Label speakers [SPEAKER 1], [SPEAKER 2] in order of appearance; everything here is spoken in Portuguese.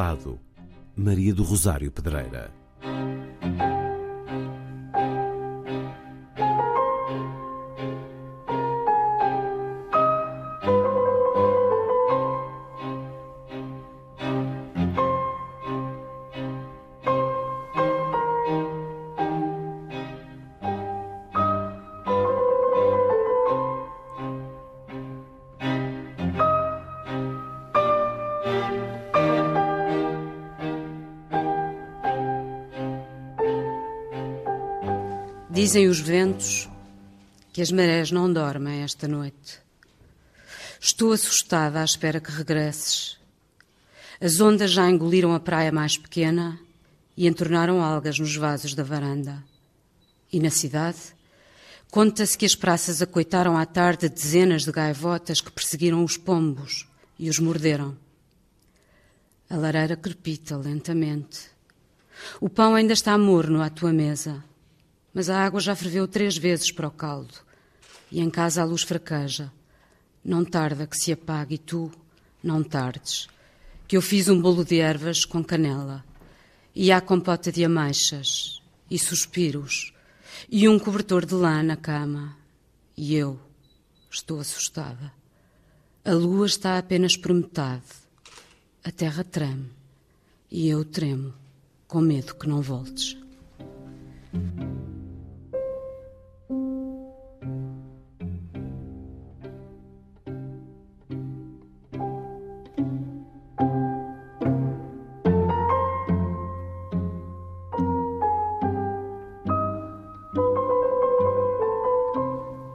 [SPEAKER 1] Fado, Maria do Rosário Pedreira.
[SPEAKER 2] Dizem os ventos que as marés não dormem esta noite. Estou assustada à espera que regresses. As ondas já engoliram a praia mais pequena e entornaram algas nos vasos da varanda. E na cidade, conta-se que as praças acoitaram à tarde dezenas de gaivotas que perseguiram os pombos e os morderam. A lareira crepita lentamente. O pão ainda está morno à tua mesa mas a água já ferveu três vezes para o caldo e em casa a luz fraqueja. Não tarda que se apague e tu não tardes, que eu fiz um bolo de ervas com canela e há compota de ameixas e suspiros e um cobertor de lã na cama e eu estou assustada. A lua está apenas por metade. A terra treme e eu tremo com medo que não voltes.